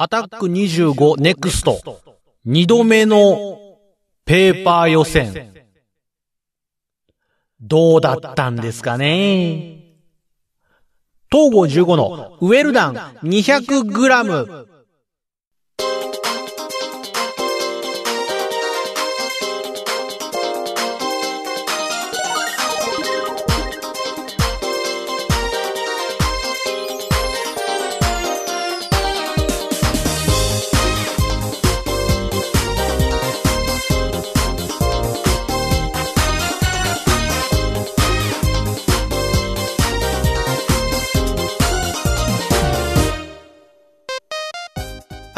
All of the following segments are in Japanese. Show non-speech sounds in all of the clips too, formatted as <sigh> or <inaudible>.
アタック25ネクスト。二度目のペーパー予選。どうだったんですかね東郷15のウェルダン 200g。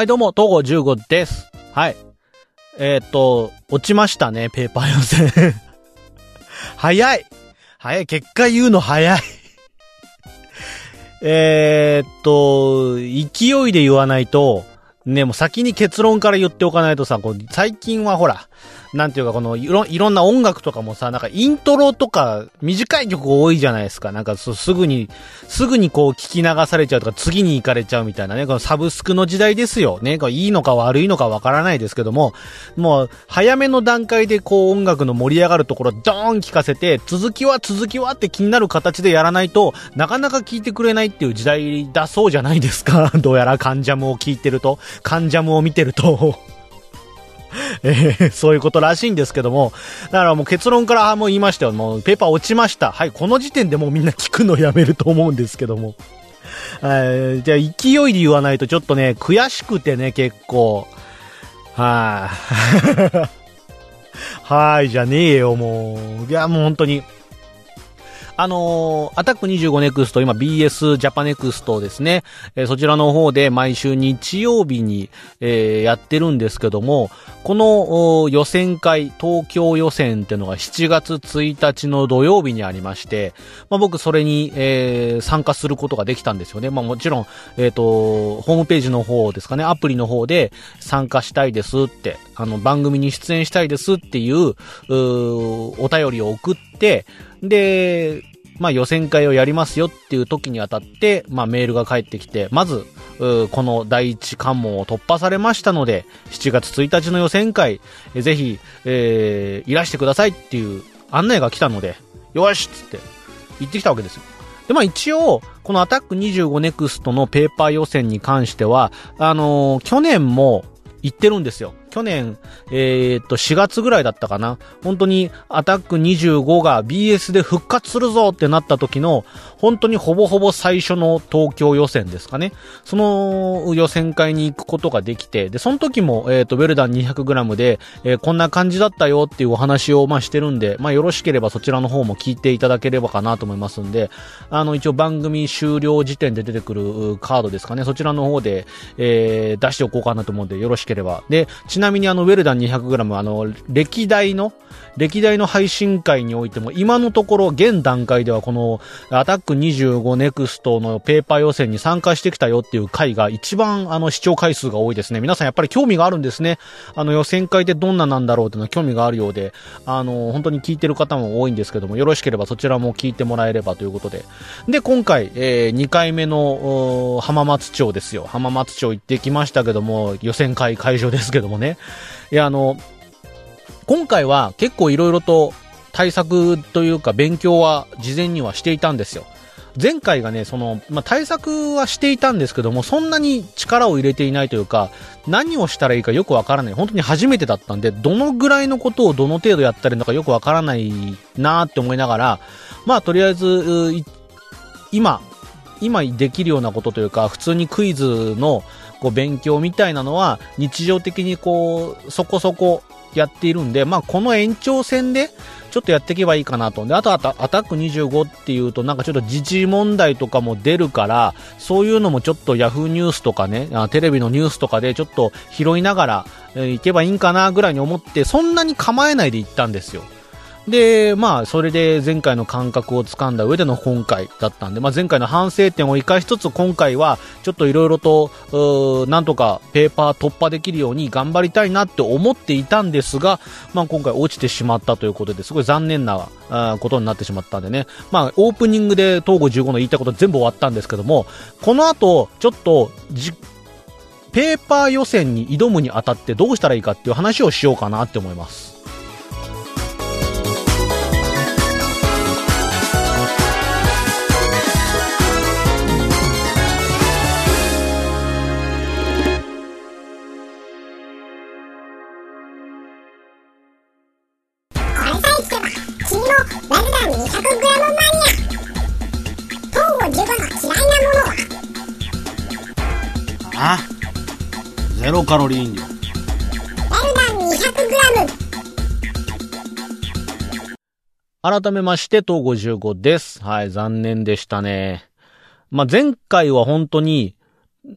はい、どうも、東郷十五です。はい。えー、っと、落ちましたね、ペーパー予選。<laughs> 早い早い、結果言うの早い <laughs> えっと、勢いで言わないと、ね、もう先に結論から言っておかないとさ、こう最近はほら、なんていうかこのいろ、いろんな音楽とかもさ、なんかイントロとか短い曲多いじゃないですか。なんかすぐに、すぐにこう聞き流されちゃうとか次に行かれちゃうみたいなね、このサブスクの時代ですよ。ね、いいのか悪いのかわからないですけども、もう早めの段階でこう音楽の盛り上がるところドーン聞かせて、続きは続きはって気になる形でやらないとなかなか聞いてくれないっていう時代だそうじゃないですか。<laughs> どうやらカンジャムを聞いてると、カンジャムを見てるとえー、そういうことらしいんですけども、だからもう結論からもう言いましたよ。もうペーパー落ちました。はい、この時点でもうみんな聞くのやめると思うんですけども。えー、じゃあ勢いで言わないとちょっとね、悔しくてね、結構。はい、<laughs> はい、じゃねえよ、もう。いや、もう本当に。あのー、アタック25ネクスト、今 BS ジャパネクストですね。えー、そちらの方で毎週日曜日に、えー、やってるんですけども、この予選会、東京予選っていうのが7月1日の土曜日にありまして、まあ、僕それに、えー、参加することができたんですよね。まあ、もちろん、えっ、ー、と、ホームページの方ですかね、アプリの方で参加したいですって、あの、番組に出演したいですっていう、うお便りを送って、で、まあ予選会をやりますよっていう時にあたって、まあメールが返ってきて、まず、この第一関門を突破されましたので、7月1日の予選会、ぜひ、えー、いらしてくださいっていう案内が来たので、よしっつって行ってきたわけですよ。で、まあ一応、このアタック25ネクストのペーパー予選に関しては、あのー、去年も行ってるんですよ。去年、えー、っと、4月ぐらいだったかな。本当に、アタック25が BS で復活するぞってなった時の、本当にほぼほぼ最初の東京予選ですかね。その予選会に行くことができて、で、その時も、えー、っと、ウェルダン 200g で、えー、こんな感じだったよっていうお話を、まあ、してるんで、まあ、よろしければそちらの方も聞いていただければかなと思いますんで、あの、一応番組終了時点で出てくるカードですかね。そちらの方で、えー、出しておこうかなと思うんで、よろしければ。で、ちなみにあの、ウェルダン 200g、あの、歴代の、歴代の配信会においても、今のところ、現段階ではこの、アタック25ネクストのペーパー予選に参加してきたよっていう回が一番あの視聴回数が多いですね。皆さんやっぱり興味があるんですね。あの予選会ってどんななんだろうっていうのは興味があるようで、あの、本当に聞いてる方も多いんですけども、よろしければそちらも聞いてもらえればということで。で、今回、えー、2回目の浜松町ですよ。浜松町行ってきましたけども、予選会会場ですけどもね。いや、あの、今回は結構いろいろと対策というか勉強は事前にはしていたんですよ。前回がね、その、まあ、対策はしていたんですけども、そんなに力を入れていないというか、何をしたらいいかよくわからない。本当に初めてだったんで、どのぐらいのことをどの程度やったらいいのかよくわからないなーって思いながら、まあ、とりあえず、今、今できるようなことというか、普通にクイズのこう勉強みたいなのは、日常的にこう、そこそこやっているんで、まあ、この延長戦で、ちょっとやっていけばいいかなと。で、あとアタック25っていうと、なんかちょっと時事問題とかも出るから、そういうのもちょっと Yahoo ニュースとかね、テレビのニュースとかでちょっと拾いながら、えー、いけばいいんかなぐらいに思って、そんなに構えないで行ったんですよ。で、まあ、それで前回の感覚をつかんだ上での今回だったんで、まあ、前回の反省点を生かしつつ今回はちょっといろいろと、なんとかペーパー突破できるように頑張りたいなって思っていたんですが、まあ、今回落ちてしまったということですごい残念なことになってしまったんでね、まあ、オープニングで東郷15の言いたいこと全部終わったんですけども、この後、ちょっと、ペーパー予選に挑むにあたってどうしたらいいかっていう話をしようかなって思います。ロカロリー飲料改めまして、東55です。はい、残念でしたね。まあ、前回は本当に、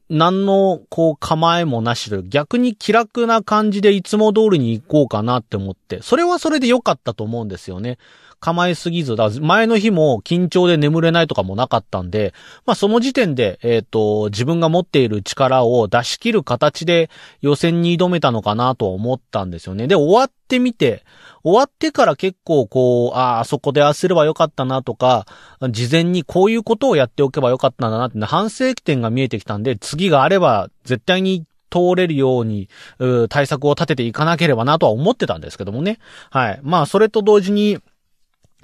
何の、こう、構えもなしで、逆に気楽な感じでいつも通りに行こうかなって思って、それはそれで良かったと思うんですよね。構えすぎず、だ前の日も緊張で眠れないとかもなかったんで、まあその時点で、えっ、ー、と、自分が持っている力を出し切る形で予選に挑めたのかなと思ったんですよね。で、終わってみて、終わってから結構こう、ああ、そこで焦ればよかったなとか、事前にこういうことをやっておけばよかったんだなって反省点が見えてきたんで、次があれば絶対に通れるように、う対策を立てていかなければなとは思ってたんですけどもね。はい。まあ、それと同時に、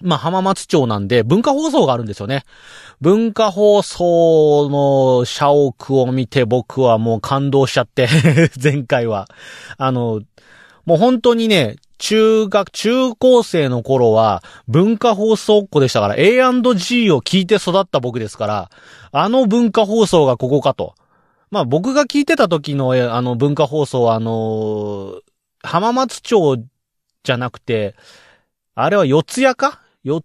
まあ、浜松町なんで文化放送があるんですよね。文化放送の社屋を見て僕はもう感動しちゃって <laughs> 前回は。あの、もう本当にね、中学、中高生の頃は文化放送っ子でしたから A&G を聞いて育った僕ですから、あの文化放送がここかと。まあ僕が聞いてた時のあの文化放送はあの浜松町じゃなくて、あれは四谷か四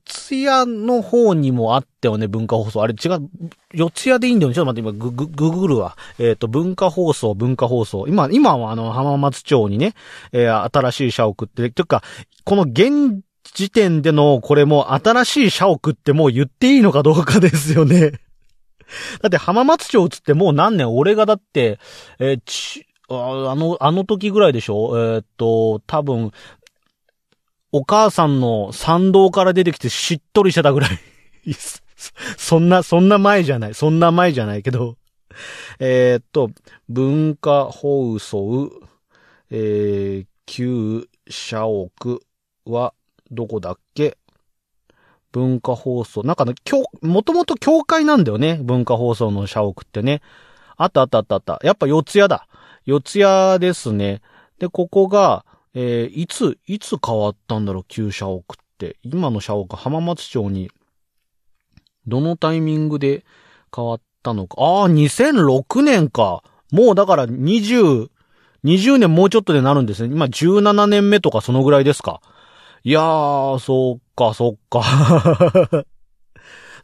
谷の方にもあったよね、文化放送。あれ違う、四谷でいいんだよね。ちょっと待って、今、グ、グ、ググるわ。えっ、ー、と、文化放送、文化放送。今、今はあの、浜松町にね、えー、新しい社を送って、というか、この現時点での、これも新しい社を送ってもう言っていいのかどうかですよね。<laughs> だって浜松町つってもう何年、俺がだって、えー、ち、あの、あの時ぐらいでしょ？えー、っと、多分、お母さんの参道から出てきてしっとりしてたぐらい <laughs> そんな、そんな前じゃない。そんな前じゃないけど。<laughs> え、っと、文化放送、えー、旧社屋は、どこだっけ？文化放送。なんかね、今日、もともと教会なんだよね。文化放送の社屋ってね。あったあったあったあった。やっぱ四谷だ。四谷ですね。で、ここが、えー、いつ、いつ変わったんだろう、旧社屋って。今の社屋、浜松町に、どのタイミングで変わったのか。ああ、2006年か。もうだから20、20年もうちょっとでなるんですね。今17年目とかそのぐらいですか。いやー、そっか、そっか。<laughs>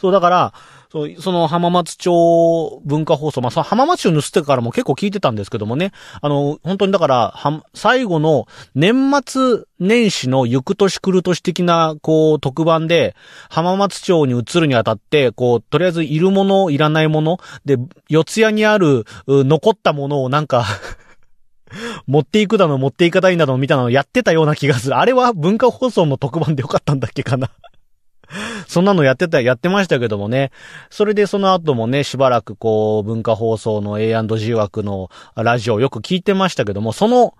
そう、だから、そう、その浜松町文化放送、まあ、その浜松町盗ってからも結構聞いてたんですけどもね、あの、本当にだから、は、最後の年末年始の行く年来る年的な、こう、特番で、浜松町に移るにあたって、こう、とりあえずいるもの、いらないもの、で、四谷にある、残ったものをなんか <laughs> 持っていくだの、持っていかないんだの、みたいなのやってたような気がする。あれは文化放送の特番でよかったんだっけかな。<laughs> そんなのやってた、やってましたけどもね。それでその後もね、しばらくこう、文化放送の A&G 枠のラジオをよく聞いてましたけども、その、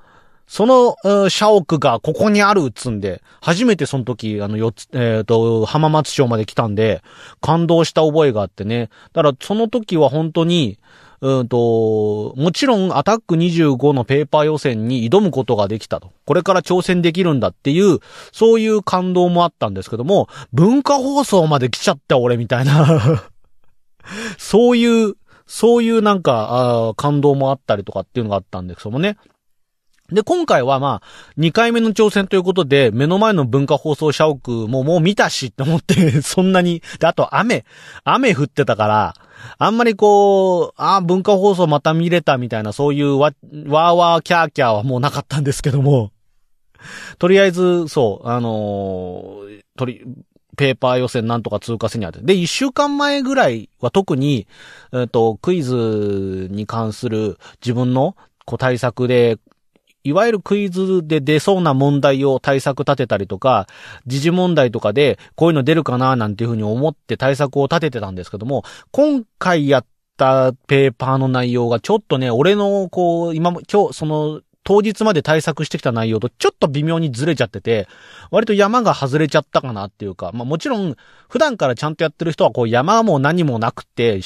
その、社屋がここにあるっつんで、初めてその時、あの、よつ、えっ、ー、と、浜松町まで来たんで、感動した覚えがあってね。だから、その時は本当に、うんと、もちろんアタック25のペーパー予選に挑むことができたと。これから挑戦できるんだっていう、そういう感動もあったんですけども、文化放送まで来ちゃった俺みたいな <laughs> そういう、そういうなんか、あ感動もあったりとかっていうのがあったんですけどもね。で、今回はまあ、2回目の挑戦ということで、目の前の文化放送社屋ももう見たしって思って <laughs> そんなに、で、あと雨、雨降ってたから、あんまりこう、ああ、文化放送また見れたみたいな、そういうわ、わーわーキャーキャーはもうなかったんですけども、とりあえず、そう、あのー、とり、ペーパー予選なんとか通過せにあって。で、一週間前ぐらいは特に、えっ、ー、と、クイズに関する自分のこう対策でいわゆるクイズで出そうな問題を対策立てたりとか、時事問題とかでこういうの出るかななんていうふうに思って対策を立ててたんですけども、今回やったペーパーの内容がちょっとね、俺のこう、今も、今日、その、当日まで対策してきた内容とちょっと微妙にずれちゃってて、割と山が外れちゃったかなっていうか、まあもちろん、普段からちゃんとやってる人はこう山も何もなくて、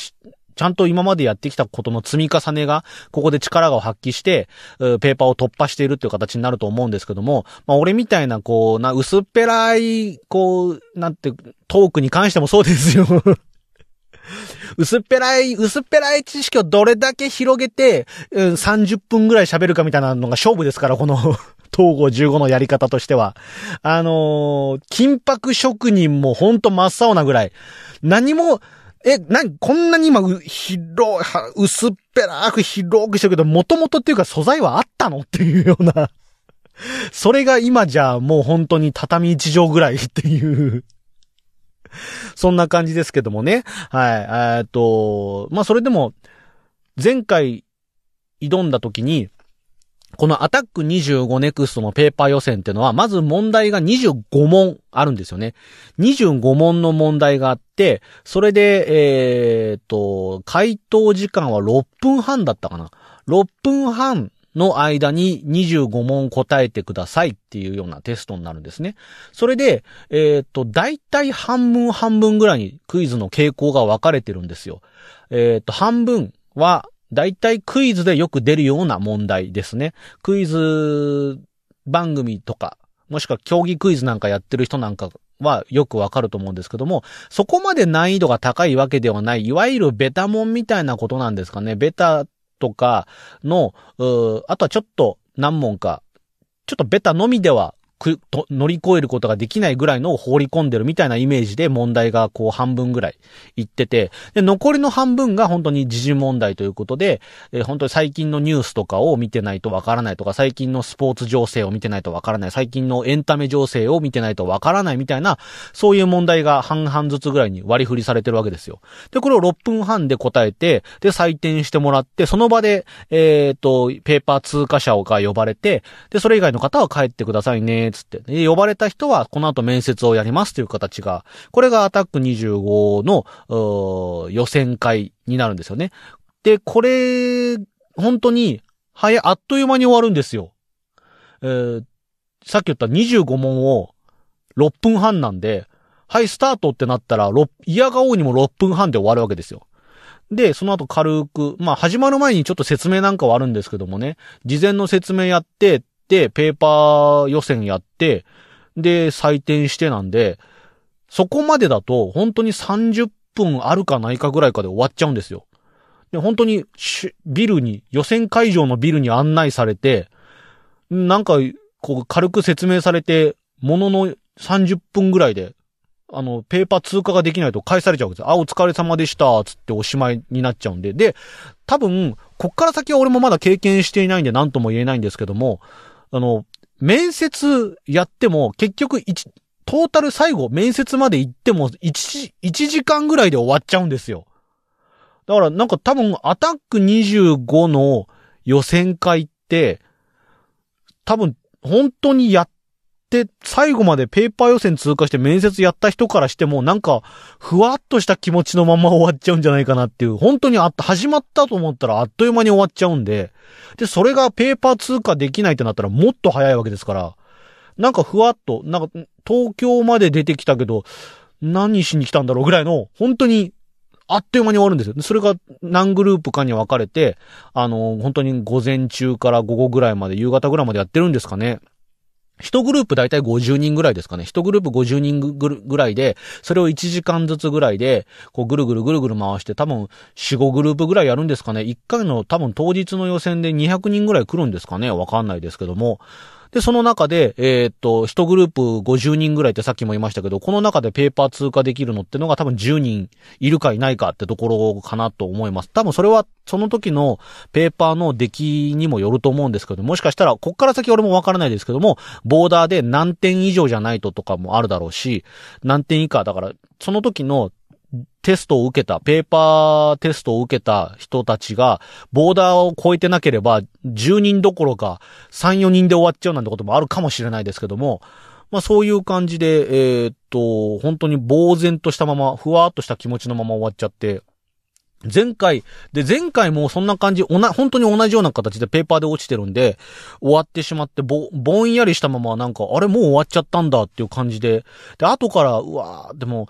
ちゃんと今までやってきたことの積み重ねが、ここで力を発揮して、ペーパーを突破しているっていう形になると思うんですけども、まあ俺みたいな、こう、な、薄っぺらい、こう、なんて、トークに関してもそうですよ <laughs> 薄っぺらい、薄っぺらい知識をどれだけ広げて、30分ぐらい喋るかみたいなのが勝負ですから、この統合15のやり方としては。あのー、金箔職人もほんと真っ青なぐらい。何も、え、なこんなに今、広、薄っぺらく広くしてるけど、もともとっていうか素材はあったの？っていうような。<laughs> それが今じゃもう本当に畳一畳ぐらいっていうそんな感じですけどもね。はい。えっと、まあ、それでも、前回挑んだ時に、このアタック25ネクストのペーパー予選っていうのは、まず問題が25問あるんですよね。25問の問題があって、それで、えー、っと、回答時間は6分半だったかな。6分半の間に25問答えてくださいっていうようなテストになるんですね。それで、えっ、と、大体半分半分ぐらいにクイズの傾向が分かれてるんですよ。えっ、と、半分は、大体クイズでよく出るような問題ですね。クイズ番組とか、もしくは競技クイズなんかやってる人なんかはよくわかると思うんですけども、そこまで難易度が高いわけではない、いわゆるベタモンみたいなことなんですかね。ベタとかの、うあとはちょっと何問か、ちょっとベタのみではく、と、乗り越えることができないぐらいのを放り込んでるみたいなイメージで問題がこう半分ぐらいいってて、で、残りの半分が本当に時事問題ということで、えー、本当に最近のニュースとかを見てないとわからないとか、最近のスポーツ情勢を見てないとわからない、最近のエンタメ情勢を見てないとわからないみたいな、そういう問題が半々ずつぐらいに割り振りされてるわけですよ。で、これを6分半で答えて、で、採点してもらって、その場で、えっ、ー、と、ペーパー通過者が呼ばれて、で、それ以外の方は帰ってくださいね、つって。で、呼ばれた人はこの後面接をやりますという形が、これがアタック25の、予選会になるんですよね。で、これ、本当に、早、あっという間に終わるんですよ。えー、さっき言った25問を6分半なんで、はい、スタートってなったら、嫌がおうにも6分半で終わるわけですよ。で、その後軽く、まあ始まる前にちょっと説明なんかはあるんですけどもね、事前の説明やって、ペーパー予選やって、で、採点してなんで、そこまでだと、本当に30分あるかないかぐらいかで終わっちゃうんですよ。で、本当に、ビルに、予選会場のビルに案内されて、なんか、こう、軽く説明されて、ものの30分ぐらいで、あの、ペーパー通過ができないと返されちゃうんです。あ、お疲れ様でした、つっておしまいになっちゃうんで。で、多分、こっから先は俺もまだ経験していないんで何とも言えないんですけども、あの、面接やっても結局一、トータル最後面接まで行っても1、1時間ぐらいで終わっちゃうんですよ。だからなんか多分アタック25の予選会って、多分本当にやっ、最後までペーパー予選通過して面接やった人からしても、なんか、ふわっとした気持ちのまま終わっちゃうんじゃないかなっていう、本当にあった、始まったと思ったらあっという間に終わっちゃうんで、で、それがペーパー通過できないってなったらもっと早いわけですから、なんかふわっと、なんか、東京まで出てきたけど、何しに来たんだろうぐらいの、本当に、あっという間に終わるんですよ。それが何グループかに分かれて、あの、本当に午前中から午後ぐらいまで、夕方ぐらいまでやってるんですかね。一グループだいたい50人ぐらいですかね。一グループ50人ぐらいで、それを1時間ずつぐらいで、こうぐるぐるぐるぐる回して、多分4、5グループぐらいやるんですかね。1回の多分当日の予選で200人ぐらい来るんですかね。わかんないですけども。で、その中で、えー、っと、一グループ50人ぐらいってさっきも言いましたけど、この中でペーパー通過できるのってのが多分10人いるかいないかってところかなと思います。多分それはその時のペーパーの出来にもよると思うんですけど、もしかしたら、こっから先俺もわからないですけども、ボーダーで何点以上じゃないととかもあるだろうし、何点以下、だから、その時のテストを受けた、ペーパーテストを受けた人たちが、ボーダーを超えてなければ、10人どころか、3、4人で終わっちゃうなんてこともあるかもしれないですけども、まあそういう感じで、えー、っと、本当に呆然としたまま、ふわーっとした気持ちのまま終わっちゃって、前回、で、前回もそんな感じ、おな、本当に同じような形でペーパーで落ちてるんで、終わってしまって、ぼ、ぼんやりしたままなんか、あれもう終わっちゃったんだっていう感じで、で、後から、うわーでも、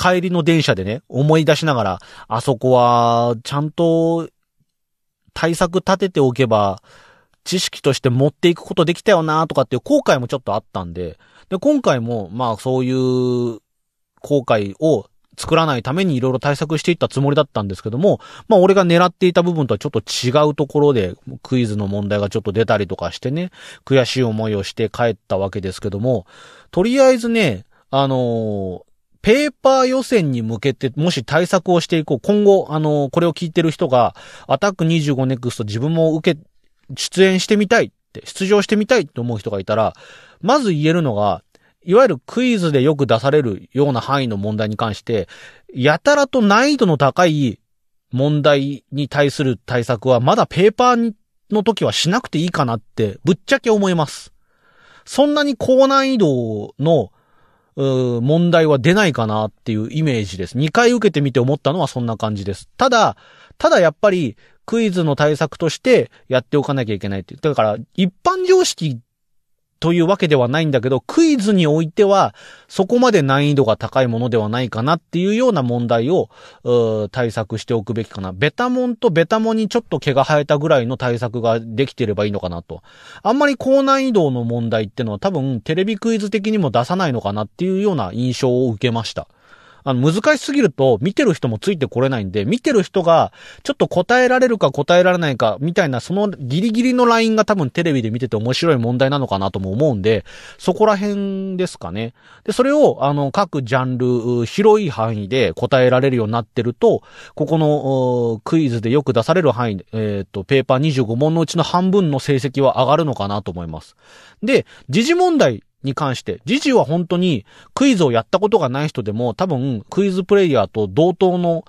帰りの電車でね、思い出しながら、あそこは、ちゃんと、対策立てておけば、知識として持っていくことできたよなとかっていう後悔もちょっとあったんで、で、今回も、まあそういう後悔を作らないためにいろいろ対策していったつもりだったんですけども、まあ俺が狙っていた部分とはちょっと違うところでクイズの問題がちょっと出たりとかしてね、悔しい思いをして帰ったわけですけども、とりあえずね、あのー、ペーパー予選に向けて、もし対策をしていこう。今後、あの、これを聞いてる人が、アタック25ネクスト自分も受け、出演してみたいって、出場してみたいって思う人がいたら、まず言えるのが、いわゆるクイズでよく出されるような範囲の問題に関して、やたらと難易度の高い問題に対する対策はまだペーパーの時はしなくていいかなってぶっちゃけ思います。そんなに高難易度の問題は出ないかなっていうイメージです。2回受けてみて思ったのはそんな感じです。ただ、ただやっぱりクイズの対策としてやっておかなきゃいけないっていう。だから一般常識というわけではないんだけど、クイズにおいては、そこまで難易度が高いものではないかなっていうような問題を、対策しておくべきかな。ベタモンとベタモンにちょっと毛が生えたぐらいの対策ができてればいいのかなと。あんまり高難易度の問題ってのは多分テレビクイズ的にも出さないのかなっていうような印象を受けました。あの、難しすぎると、見てる人もついてこれないんで、見てる人が、ちょっと答えられるか答えられないか、みたいな、そのギリギリのラインが多分テレビで見てて面白い問題なのかなとも思うんで、そこら辺ですかね。で、それを、あの、各ジャンル、広い範囲で答えられるようになってると、ここの、クイズでよく出される範囲、えっ、ー、と、ペーパー25問のうちの半分の成績は上がるのかなと思います。で、時事問題に関して、ジジは本当にクイズをやったことがない人でも多分クイズプレイヤーと同等の、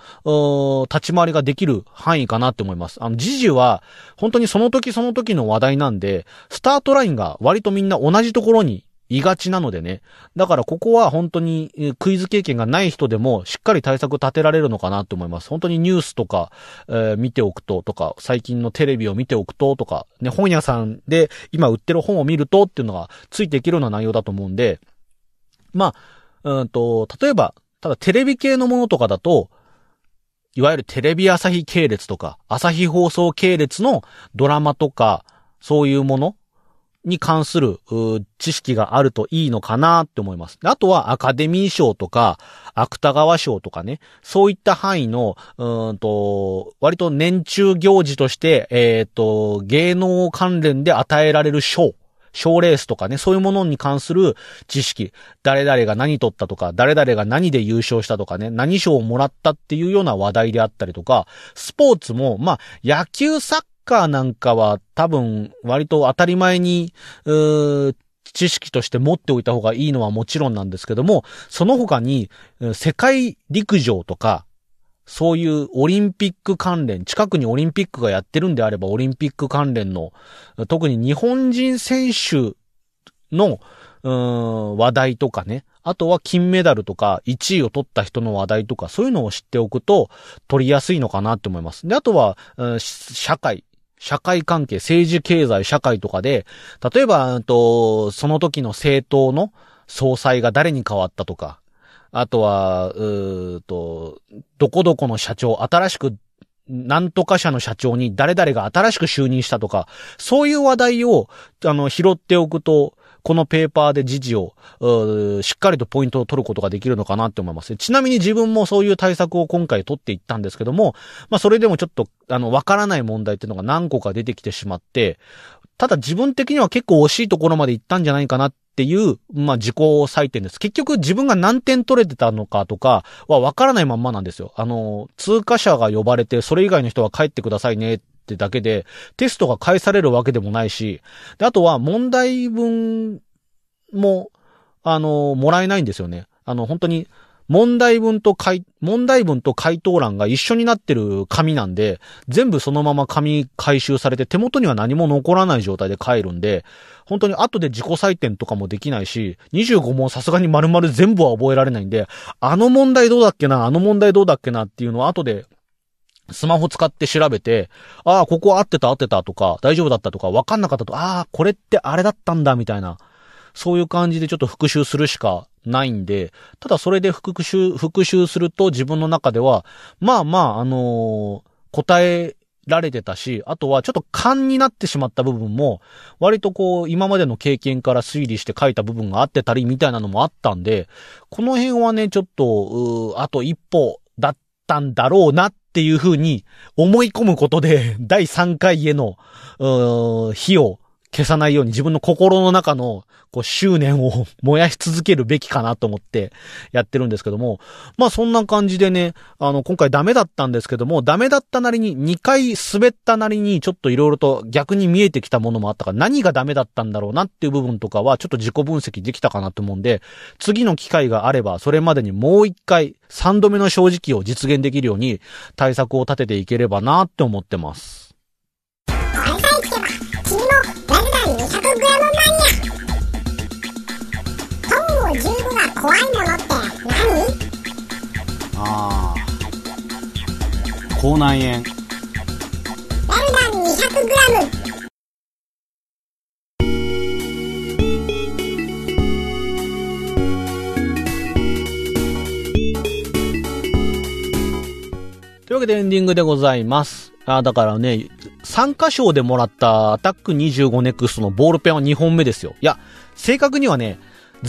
立ち回りができる範囲かなって思います。あの、ジジは本当にその時その時の話題なんで、スタートラインが割とみんな同じところにいがちなのでね。だからここは本当にクイズ経験がない人でもしっかり対策立てられるのかなと思います。本当にニュースとか、えー、見ておくととか、最近のテレビを見ておくととか、ね、本屋さんで今売ってる本を見るとっていうのがついていけるような内容だと思うんで、まあ、うんと、例えば、ただテレビ系のものとかだと、いわゆるテレビ朝日系列とか、朝日放送系列のドラマとか、そういうものに関する知識があるといいのかなって思います。あとはアカデミー賞とか、芥川賞とかね、そういった範囲の、うんと、割と年中行事として、えっ、ー、と、芸能関連で与えられる賞。賞レースとかね、そういうものに関する知識。誰々が何取ったとか、誰々が何で優勝したとかね、何賞をもらったっていうような話題であったりとか、スポーツも、まあ、野球、サッカーなんかは多分割と当たり前に、知識として持っておいた方がいいのはもちろんなんですけども、その他に世界陸上とか、そういうオリンピック関連、近くにオリンピックがやってるんであればオリンピック関連の、特に日本人選手の、話題とかね、あとは金メダルとか1位を取った人の話題とか、そういうのを知っておくと取りやすいのかなって思います。で、あとは、社会、社会関係、政治、経済、社会とかで、例えば、とその時の政党の総裁が誰に変わったとか、あとは、うと、どこどこの社長、新しく、なんとか社の社長に誰々が新しく就任したとか、そういう話題を、あの、拾っておくと、このペーパーで時事を、しっかりとポイントを取ることができるのかなって思います。ちなみに自分もそういう対策を今回取っていったんですけども、まあそれでもちょっと、あの、わからない問題っていうのが何個か出てきてしまって、ただ自分的には結構惜しいところまで行ったんじゃないかなっていう、まあ自己採点です。結局自分が何点取れてたのかとかはわからないまんまなんですよ。あの、通過者が呼ばれて、それ以外の人は帰ってくださいねっってだけで、テストが返されるわけでもないし、であとは問題文も、あの、もらえないんですよね。あの、本当に、問題文と回、問題文と回答欄が一緒になってる紙なんで、全部そのまま紙回収されて手元には何も残らない状態で帰るんで、本当に後で自己採点とかもできないし、25問さすがに丸々全部は覚えられないんで、あの問題どうだっけな、あの問題どうだっけなっていうのは後でスマホ使って調べて、ああ、ここ合ってた合ってたとか、大丈夫だったとか、わかんなかったと、ああ、これってあれだったんだみたいな、そういう感じでちょっと復習するしかないんで、ただそれで復習、復習すると自分の中では、まあまあ、あのー、答えられてたし、あとはちょっと勘になってしまった部分も、割とこう、今までの経験から推理して書いた部分があってたりみたいなのもあったんで、この辺はね、ちょっと、あと一歩だったんだろうなっっていうふうに思い込むことで、第3回への、う火を消さないように自分の心の中のこう執念を <laughs> 燃やし続けるべきかなと思ってやってるんですけども、まあそんな感じでね、あの今回ダメだったんですけども、ダメだったなりに2回滑ったなりにちょっと色々と逆に見えてきたものもあったから何がダメだったんだろうなっていう部分とかはちょっと自己分析できたかなと思うんで、次の機会があればそれまでにもう1回3度目の正直を実現できるように対策を立てていければなって思ってます。口内炎エルダン 200g というわけでエンディングでございます。あ、だからね、参加賞でもらったアタック25ネクストのボールペンは2本目ですよ。いや、正確にはね、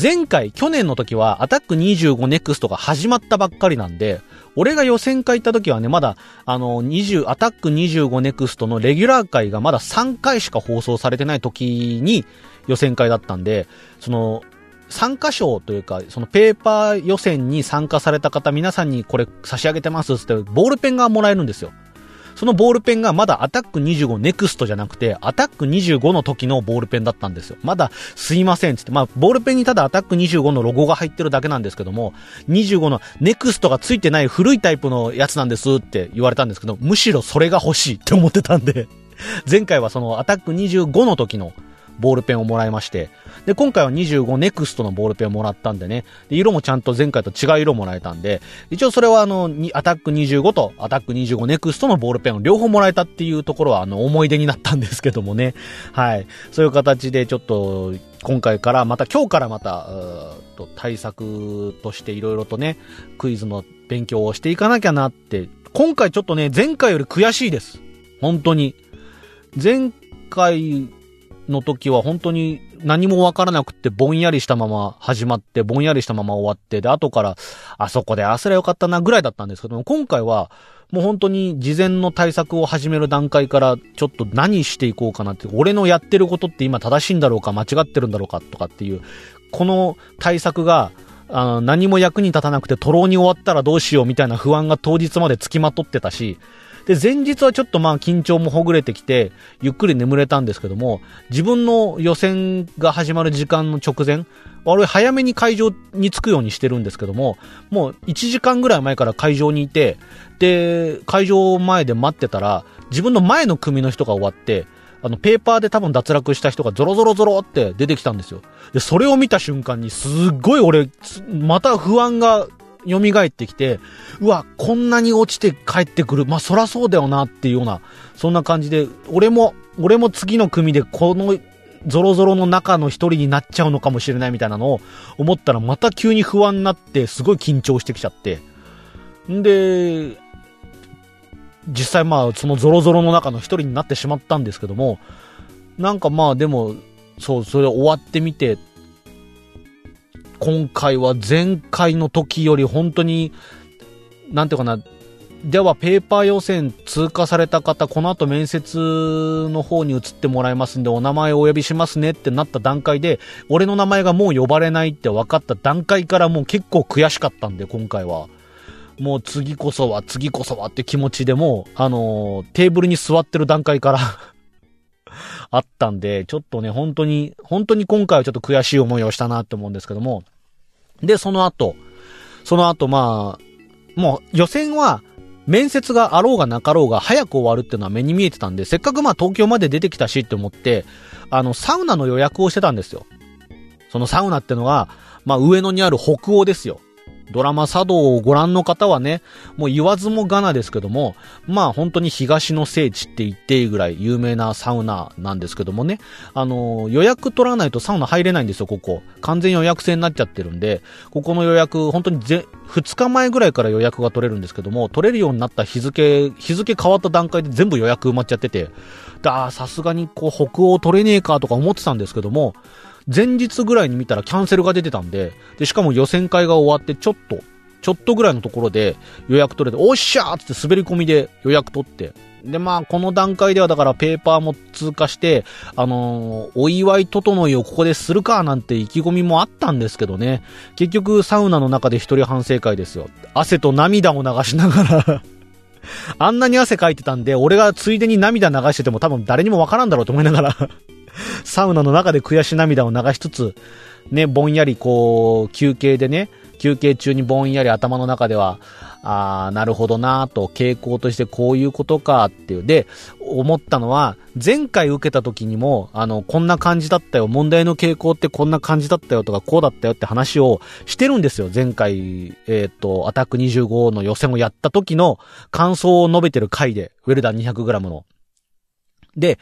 前回、去年の時はアタック25ネクストが始まったばっかりなんで、俺が予選会行った時はね、まだ、あの、20、アタック25ネクストのレギュラー回がまだ3回しか放送されてない時に予選会だったんで、その、参加賞というか、そのペーパー予選に参加された方皆さんにこれ差し上げてますってボールペンがもらえるんですよ。そのボールペンがまだアタック25ネクストじゃなくて、アタック25の時のボールペンだったんですよ。まだすいませんつって、まあ、ボールペンにただアタック25のロゴが入ってるだけなんですけども、25のネクストが付いてない古いタイプのやつなんですって言われたんですけど、むしろそれが欲しいって思ってたんで <laughs> 前回はそのアタック25の時のボールペンをもらいまして、で、今回は25ネクストのボールペンをもらったんでね、で色もちゃんと前回と違う色もらえたんで、一応それはあの、アタック25とアタック25ネクストのボールペンを両方もらえたっていうところはあの、思い出になったんですけどもね。はい。そういう形でちょっと、今回からまた、今日からまた、と対策として色々とね、クイズの勉強をしていかなきゃなって、今回ちょっとね、前回より悔しいです。本当に。前回の時は本当に何もわからなくてぼんやりしたまま始まって、ぼんやりしたまま終わって、で、後から、あそこであすらよかったなぐらいだったんですけども、今回は、もう本当に事前の対策を始める段階からちょっと何していこうかなって、俺のやってることって今正しいんだろうか間違ってるんだろうかとかっていう、この対策が、あの何も役に立たなくて、トローに終わったらどうしようみたいな不安が当日まで付きまとってたし、で、前日はちょっとまあ緊張もほぐれてきて、ゆっくり眠れたんですけども、自分の予選が始まる時間の直前、俺早めに会場に着くようにしてるんですけども、もう1時間ぐらい前から会場にいて、で、会場前で待ってたら、自分の前の組の人が終わって、あの、ペーパーで多分脱落した人がゾロゾロゾロって出てきたんですよ。で、それを見た瞬間にすっごい俺、また不安が蘇ってきて、うわ、こんなに落ちて帰ってくる。まあ、そらそうだよなっていうような、そんな感じで、俺も、俺も次の組でこのゾロゾロの中の一人になっちゃうのかもしれないみたいなのを思ったらまた急に不安になってすごい緊張してきちゃって。んで、実際まあそのゾロゾロの中の一人になってしまったんですけども、なんかまあでも、そう、それ終わってみて、今回は前回の時より本当に、なんていうかな、ではペーパー予選通過された方、この後面接の方に移ってもらいますんで、お名前をお呼びしますねってなった段階で、俺の名前がもう呼ばれないって分かった段階からもう結構悔しかったんで、今回は。もう次こそは、次こそはって気持ちでもあのー、テーブルに座ってる段階から <laughs> あったんで、ちょっとね、本当に、本当に今回はちょっと悔しい思いをしたなって思うんですけども、で、その後、その後まあ、もう予選は、面接があろうがなかろうが早く終わるっていうのは目に見えてたんで、せっかくまあ東京まで出てきたしって思って、あの、サウナの予約をしてたんですよ。そのサウナってのが、まあ上野にある北欧ですよ。ドラマ茶道をご覧の方はね、もう言わずもがなですけども、まあ本当に東の聖地って言っていいぐらい有名なサウナなんですけどもね、あの、予約取らないとサウナ入れないんですよ、ここ。完全予約制になっちゃってるんで、ここの予約、本当にぜ2日前ぐらいから予約が取れるんですけども、取れるようになった日付、日付変わった段階で全部予約埋まっちゃってて、ださすがにこう北欧取れねえかとか思ってたんですけども、前日ぐらいに見たらキャンセルが出てたんで、で、しかも予選会が終わってちょっと、ちょっとぐらいのところで予約取れて、おっしゃーって滑り込みで予約取って、で、まあ、この段階ではだからペーパーも通過して、あのー、お祝い整いをここでするかなんて意気込みもあったんですけどね。結局、サウナの中で一人反省会ですよ。汗と涙を流しながらあんなに汗かいてたんで、俺がついでに涙流してても多分誰にもわからんだろうと思いながらサウナの中で悔し涙を流しつつ、ね、ぼんやりこう、休憩でね、休憩中にぼんやり頭の中では、ああ、なるほどなと、傾向としてこういうことかっていう。で、思ったのは、前回受けた時にも、あの、こんな感じだったよ、問題の傾向ってこんな感じだったよとか、こうだったよって話をしてるんですよ。前回、えっ、ー、と、アタック25の予選をやった時の感想を述べてる回で、ウェルダン 200g の。で、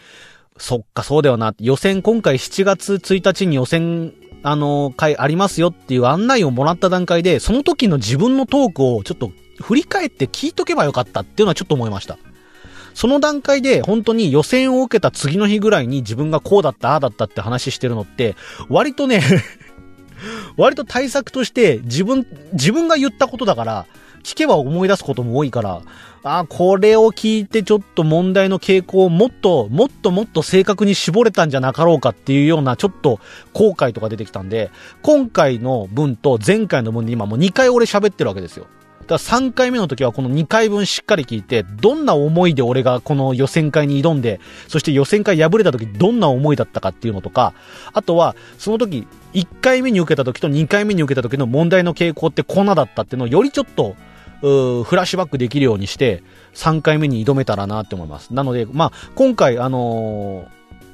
そっか、そうだよな。予選、今回7月1日に予選、あの、回ありますよっていう案内をもらった段階で、その時の自分のトークをちょっと振り返って聞いとけばよかったっていうのはちょっと思いました。その段階で本当に予選を受けた次の日ぐらいに自分がこうだった、ああだったって話してるのって、割とね <laughs> 割と対策として自分、自分が言ったことだから、聞けば思い出すことも多いから、あ、これを聞いてちょっと問題の傾向をもっと、もっともっと正確に絞れたんじゃなかろうかっていうようなちょっと後悔とか出てきたんで、今回の分と前回の分で今もう2回俺喋ってるわけですよ。だから3回目の時はこの2回分しっかり聞いて、どんな思いで俺がこの予選会に挑んで、そして予選会敗れた時どんな思いだったかっていうのとか、あとはその時1回目に受けた時と2回目に受けた時の問題の傾向ってこんなだったっていうのをよりちょっとフラッシュバックできるようにして、3回目に挑めたらなって思います。なので、まあ、今回、あのー、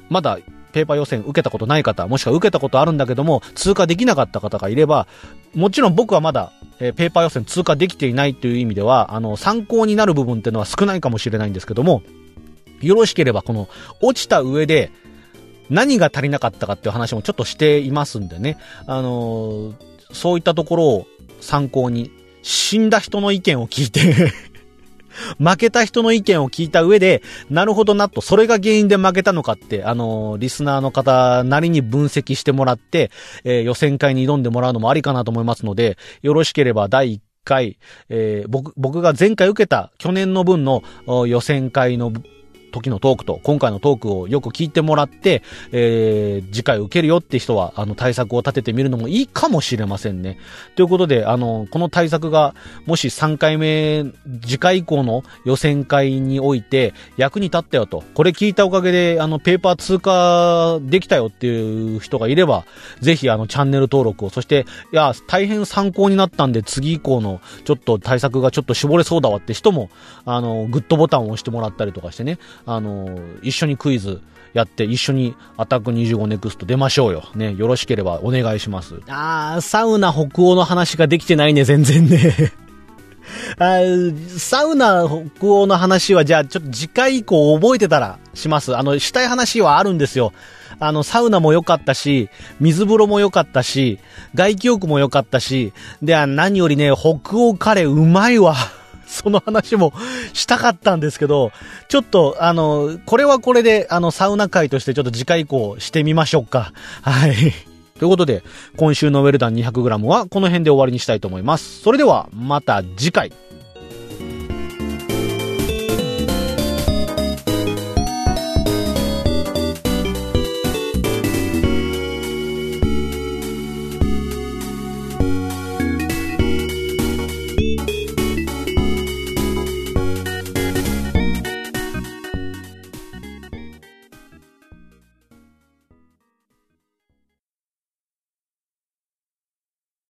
まだ、ペーパー予選受けたことない方、もしくは受けたことあるんだけども、通過できなかった方がいれば、もちろん僕はまだ、えー、ペーパー予選通過できていないという意味では、あの、参考になる部分っていうのは少ないかもしれないんですけども、よろしければこの、落ちた上で、何が足りなかったかっていう話もちょっとしていますんでね、あのー、そういったところを参考に死んだ人の意見を聞いて <laughs> 負けた人の意見を聞いた上で、なるほどなと、それが原因で負けたのかって、あのー、リスナーの方なりに分析してもらって、えー、予選会に挑んでもらうのもありかなと思いますので、よろしければ第1回、えー、僕、僕が前回受けた去年の分の予選会の時のトークと今回のトークをよく聞いてもらって、えー、次回受けるよって人は、あの、対策を立ててみるのもいいかもしれませんね。ということで、あの、この対策が、もし3回目、次回以降の予選会において役に立ったよと、これ聞いたおかげで、あの、ペーパー通過できたよっていう人がいれば、ぜひ、あの、チャンネル登録を、そして、いや、大変参考になったんで、次以降の、ちょっと対策がちょっと絞れそうだわって人も、あの、グッドボタンを押してもらったりとかしてね、あの、一緒にクイズやって、一緒にアタック25ネクスト出ましょうよ。ね、よろしければお願いします。あー、サウナ北欧の話ができてないね、全然ね。<laughs> あサウナ北欧の話は、じゃあ、ちょっと次回以降覚えてたらします。あの、したい話はあるんですよ。あの、サウナも良かったし、水風呂も良かったし、外気浴も良かったし、で、何よりね、北欧カレーうまいわ。その話もしたかったんですけど、ちょっと、あの、これはこれで、あの、サウナ会としてちょっと次回以降してみましょうか。はい。ということで、今週のウェルダン 200g はこの辺で終わりにしたいと思います。それでは、また次回。